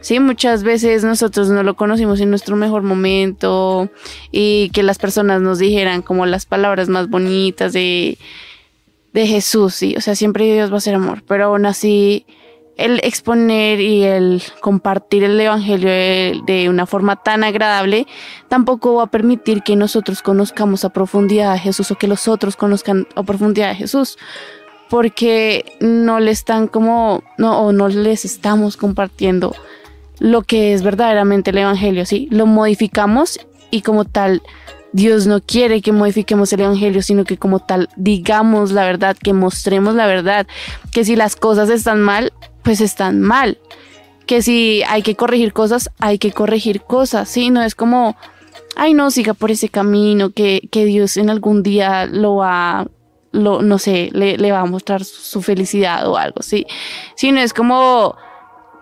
Sí, muchas veces nosotros no lo conocimos en nuestro mejor momento y que las personas nos dijeran como las palabras más bonitas de, de Jesús, sí, o sea, siempre Dios va a ser amor, pero aún así el exponer y el compartir el evangelio de, de una forma tan agradable tampoco va a permitir que nosotros conozcamos a profundidad a Jesús o que los otros conozcan a profundidad a Jesús porque no le están como no o no les estamos compartiendo lo que es verdaderamente el evangelio, ¿sí? Lo modificamos y como tal Dios no quiere que modifiquemos el evangelio, sino que como tal digamos la verdad, que mostremos la verdad, que si las cosas están mal, pues están mal. Que si hay que corregir cosas, hay que corregir cosas, ¿sí? No es como, ay no, siga por ese camino, que, que Dios en algún día lo va, lo, no sé, le, le va a mostrar su, felicidad o algo, ¿sí? Sino es como,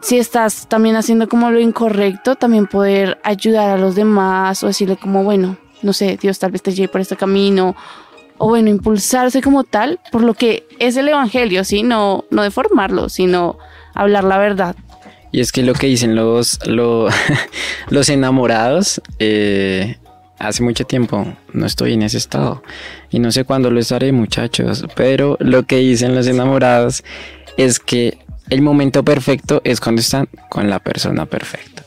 si estás también haciendo como lo incorrecto, también poder ayudar a los demás o decirle como, bueno, no sé, Dios tal vez te lleve por este camino, o bueno, impulsarse como tal por lo que es el Evangelio, ¿sí? No, no deformarlo, sino hablar la verdad. Y es que lo que dicen los, lo- los enamorados, eh, hace mucho tiempo no estoy en ese estado. Y no sé cuándo lo estaré, muchachos. Pero lo que dicen los enamorados es que el momento perfecto es cuando están con la persona perfecta.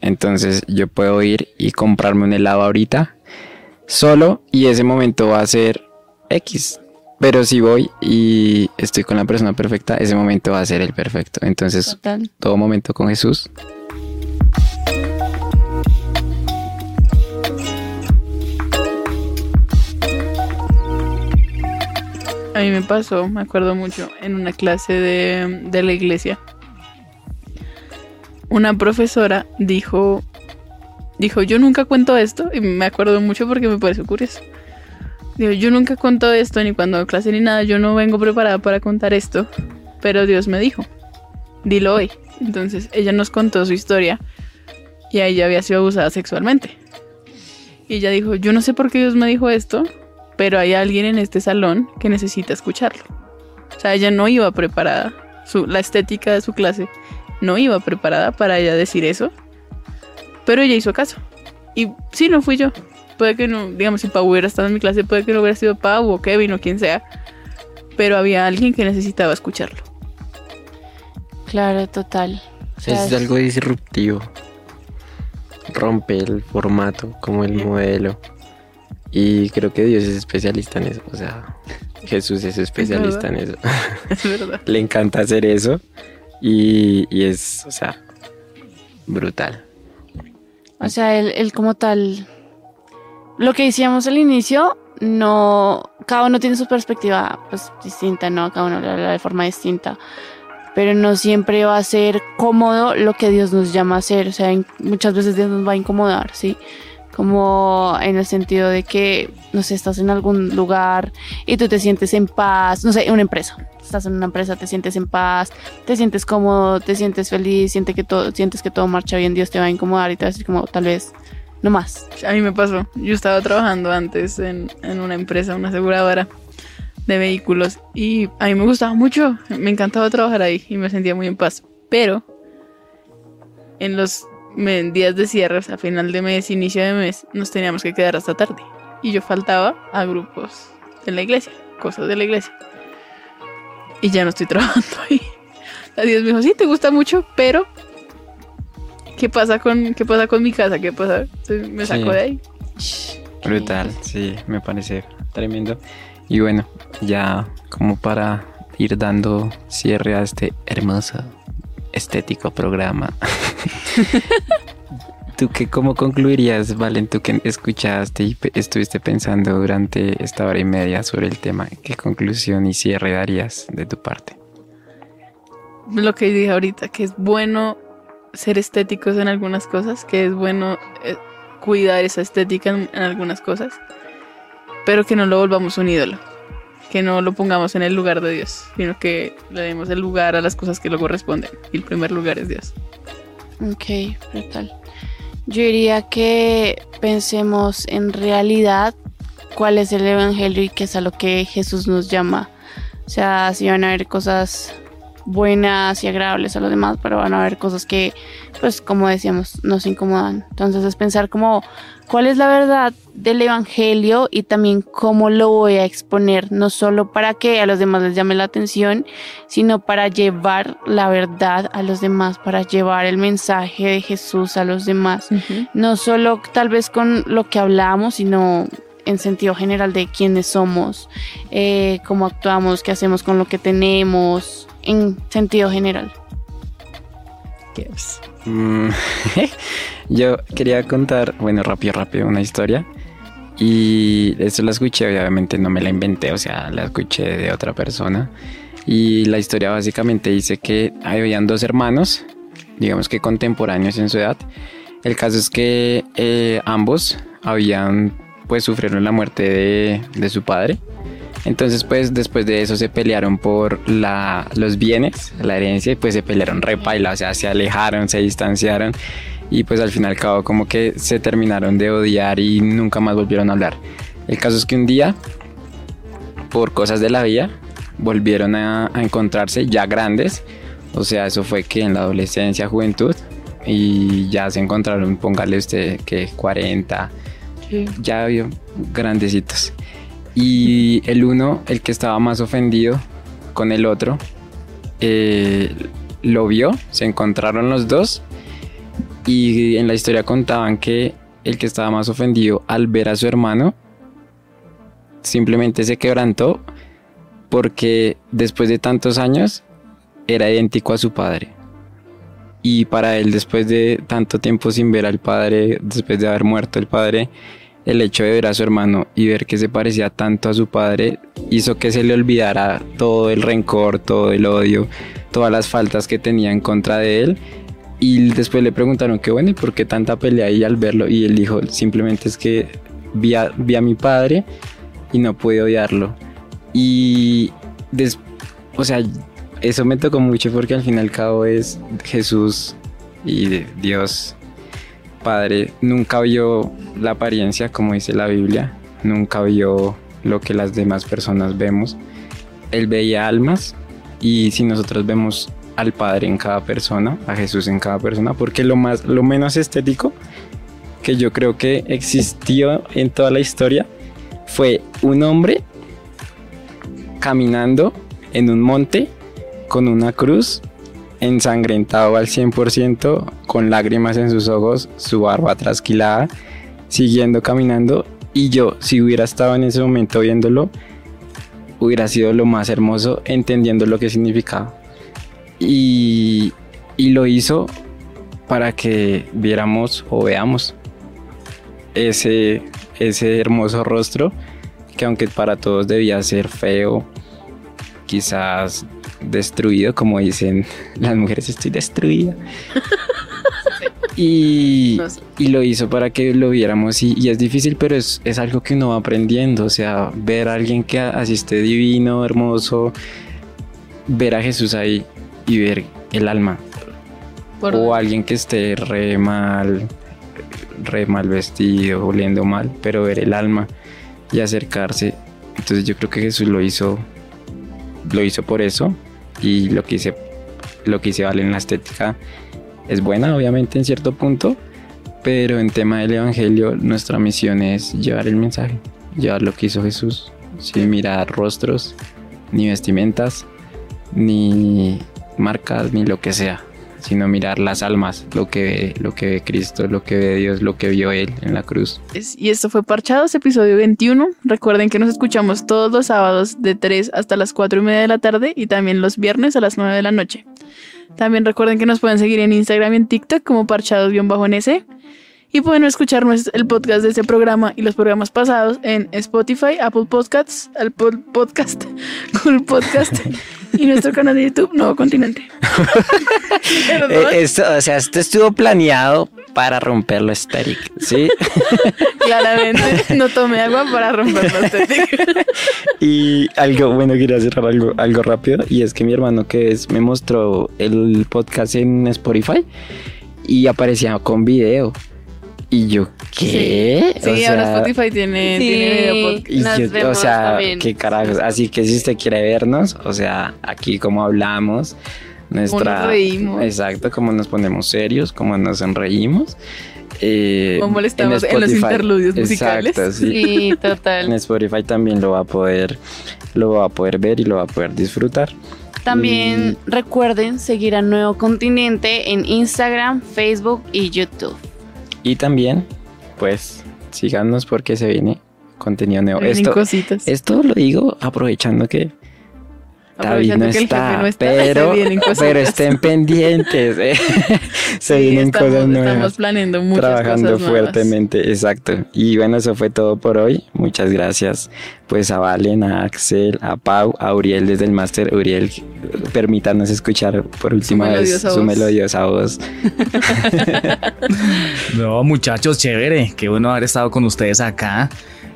Entonces yo puedo ir y comprarme un helado ahorita solo y ese momento va a ser X. Pero si voy y estoy con la persona perfecta, ese momento va a ser el perfecto. Entonces Total. todo momento con Jesús. A mí me pasó, me acuerdo mucho, en una clase de, de la iglesia. Una profesora dijo, dijo, yo nunca cuento esto, y me acuerdo mucho porque me pareció curioso. Digo, yo nunca cuento esto, ni cuando clase ni nada, yo no vengo preparada para contar esto, pero Dios me dijo, dilo hoy. Entonces ella nos contó su historia y ella había sido abusada sexualmente. Y ella dijo, yo no sé por qué Dios me dijo esto, pero hay alguien en este salón que necesita escucharlo. O sea, ella no iba preparada, su, la estética de su clase no iba preparada para ella decir eso, pero ella hizo caso. Y sí, no fui yo. Puede que no, digamos, si Pau hubiera estado en mi clase, puede que no hubiera sido Pau o Kevin o quien sea, pero había alguien que necesitaba escucharlo. Claro, total. O sea, Es algo disruptivo. Rompe el formato, como el modelo. Y creo que Dios es especialista en eso. O sea, Jesús es especialista en eso. Es verdad. Le encanta hacer eso. Y, y es, o sea, brutal. O sea, él, él como tal, lo que decíamos al inicio, no, cada uno tiene su perspectiva pues distinta, ¿no? Cada uno habla de forma distinta. Pero no siempre va a ser cómodo lo que Dios nos llama a hacer. O sea, muchas veces Dios nos va a incomodar, ¿sí? Como en el sentido de que, no sé, estás en algún lugar y tú te sientes en paz, no sé, en una empresa. Estás en una empresa, te sientes en paz, te sientes cómodo, te sientes feliz, sientes que todo, sientes que todo marcha bien, Dios te va a incomodar y te va a decir como tal vez no más. A mí me pasó. Yo estaba trabajando antes en, en una empresa, una aseguradora de vehículos y a mí me gustaba mucho. Me encantaba trabajar ahí y me sentía muy en paz. Pero en los me- días de cierre, o sea, final de mes, inicio de mes, nos teníamos que quedar hasta tarde. Y yo faltaba a grupos de la iglesia, cosas de la iglesia. Y ya no estoy trabajando ahí. A Dios me dijo, sí, te gusta mucho, pero ¿qué pasa con, qué pasa con mi casa? ¿Qué pasa? Entonces me sacó Sí. de ahí. Brutal, sí, me parece tremendo. Y bueno, ya como para ir dando cierre a este hermoso, estético programa. ¿Tú qué, cómo concluirías, Valen, tú que escuchaste y estuviste pensando durante esta hora y media sobre el tema? ¿Qué conclusión y cierre darías de tu parte? Lo que dije ahorita, que es bueno ser estéticos en algunas cosas, que es bueno eh, cuidar esa estética en, en algunas cosas, pero que no lo volvamos un ídolo, que no lo pongamos en el lugar de Dios, sino que le demos el lugar a las cosas que lo corresponden. Y el primer lugar es Dios. Ok, brutal. Yo diría que pensemos en realidad cuál es el evangelio y qué es a lo que Jesús nos llama. O sea, si van a haber cosas buenas y agradables a los demás, pero van a haber cosas que, pues como decíamos, nos incomodan. Entonces es pensar como cuál es la verdad del evangelio y también cómo lo voy a exponer, no solo para que a los demás les llame la atención, sino para llevar la verdad a los demás, para llevar el mensaje de Jesús a los demás. No solo tal vez con lo que hablamos, sino en sentido general de quiénes somos, eh, cómo actuamos, qué hacemos con lo que tenemos, en sentido general. Mm, Yo quería contar, bueno, rápido, rápido, una historia. Y esto la escuché, obviamente no me la inventé, o sea, la escuché de otra persona. Y la historia básicamente dice que habían dos hermanos, digamos que contemporáneos en su edad. El caso es que eh, ambos habían, pues, sufrieron la muerte de, de su padre. Entonces, pues, después de eso se pelearon por la, los bienes, la herencia, y pues se pelearon repaila, o sea, se alejaron, se distanciaron, y pues al fin y al cabo como que se terminaron de odiar y nunca más volvieron a hablar. El caso es que un día, por cosas de la vida, volvieron a, a encontrarse ya grandes, o sea, eso fue que en la adolescencia, juventud, y ya se encontraron, póngale usted que 40, ya vio grandecitos. Y el uno, el que estaba más ofendido con el otro, eh, lo vio, se encontraron los dos y en la historia contaban que el que estaba más ofendido al ver a su hermano simplemente se quebrantó porque después de tantos años era idéntico a su padre. Y para él, después de tanto tiempo sin ver al padre, después de haber muerto el padre, el hecho de ver a su hermano y ver que se parecía tanto a su padre hizo que se le olvidara todo el rencor, todo el odio, todas las faltas que tenía en contra de él. Y después le preguntaron qué bueno, ¿y por qué tanta pelea ahí al verlo? Y él dijo, simplemente es que vi a, a mi padre y no pude odiarlo. Y des- o sea, eso me tocó mucho porque al fin y al cabo es Jesús y Dios Padre nunca vio la apariencia como dice la Biblia, nunca vio lo que las demás personas vemos. Él veía almas y si nosotros vemos al Padre en cada persona, a Jesús en cada persona, porque lo más lo menos estético que yo creo que existió en toda la historia fue un hombre caminando en un monte con una cruz ensangrentado al 100%, con lágrimas en sus ojos, su barba trasquilada, siguiendo caminando. Y yo, si hubiera estado en ese momento viéndolo, hubiera sido lo más hermoso entendiendo lo que significaba. Y, y lo hizo para que viéramos o veamos ese, ese hermoso rostro que aunque para todos debía ser feo, quizás destruido, como dicen las mujeres, estoy destruida. y, No y lo hizo para que lo viéramos y, y es difícil, pero es, es algo que uno va aprendiendo, o sea, ver a alguien que así esté divino, hermoso, ver a Jesús ahí y ver el alma, Por- o alguien que esté re mal, re mal vestido, oliendo mal, pero ver el alma y acercarse. Entonces yo creo que Jesús lo hizo, lo hizo por eso y lo que hice, lo que hice vale en la estética es buena, obviamente en cierto punto, pero en tema del evangelio nuestra misión es llevar el mensaje, llevar lo que hizo Jesús, sin mirar rostros, ni vestimentas, ni marcas, ni lo que sea, sino mirar las almas, lo que ve, lo que ve Cristo, lo que ve Dios, lo que vio Él en la cruz. Y esto fue Parchados, episodio 21. Recuerden que nos escuchamos todos los sábados de 3 hasta las 4 y media de la tarde y también los viernes a las 9 de la noche. También recuerden que nos pueden seguir en Instagram y en TikTok como Parchados-NS. Y pueden escuchar el podcast de este programa y los programas pasados en Spotify, Apple Podcasts, Apple Podcast, Google Podcast y nuestro canal de YouTube Nuevo Continente. Eh, esto, o sea, esto estuvo planeado para romperlo estéril, ¿sí? Claramente no tomé agua para romper la estética. Y algo, bueno, quería cerrar algo, algo rápido. Y es que mi hermano que es, me mostró el podcast en Spotify y aparecía con video. Y yo, ¿qué? Sí, O ahora sea, Spotify tiene, tiene video podcast. y Nos yo- o sea, también. qué carajos. Así que si usted quiere vernos, o sea, aquí como hablamos, nuestra. nos reímos. Exacto, como nos ponemos serios, como nos sonreímos. Eh, Cómo molestamos en los Spotify. interludios musicales. Exacto, sí. Sí, En total. Spotify también lo va a poder, lo va a poder ver y lo va a poder disfrutar. También recuerden seguir a Nuevo Continente en Instagram, Facebook y YouTube. Y también, pues, síganos porque se viene contenido nuevo. Esto, cositas. esto lo digo aprovechando que Aprovechando no que el está, jefe no está, pero, se vienen cositas. pero estén pendientes. eh. se Sí, vienen estamos, cosas nuevas. Estamos planeando muchas trabajando cosas nuevas. fuertemente, exacto. Y bueno, eso fue todo por hoy. Muchas gracias pues a Valen, a Axel, a Pau, a Uriel desde el máster. Uriel, permítanos escuchar por última vez su melodiosa voz. No, muchachos, chévere. Qué bueno haber estado con ustedes acá,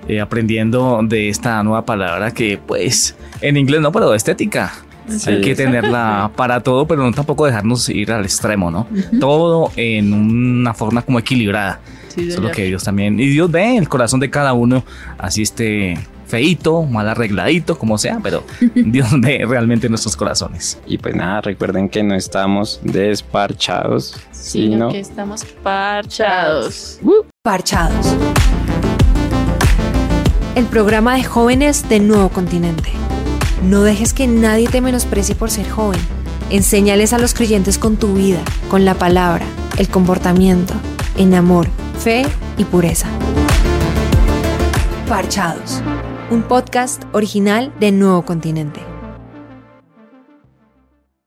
eh, aprendiendo de esta nueva palabra que, pues, en inglés no, pero estética. Sí. Hay que tenerla para todo, pero no tampoco dejarnos ir al extremo, ¿no? Todo en una forma como equilibrada. Sí, Eso es lo que Dios también. Y Dios ve el corazón de cada uno, así esté feito, mal arregladito, como sea, pero Dios ve realmente nuestros corazones. Y pues nada, recuerden que no estamos desparchados, Sino sino que estamos parchados. Parchados. El programa de jóvenes de Nuevo Continente. No dejes que nadie te menosprecie por ser joven. Enséñales a los creyentes con tu vida, con la palabra, el comportamiento, en amor, fe y pureza. Parchados. Un podcast original de Nuevo Continente.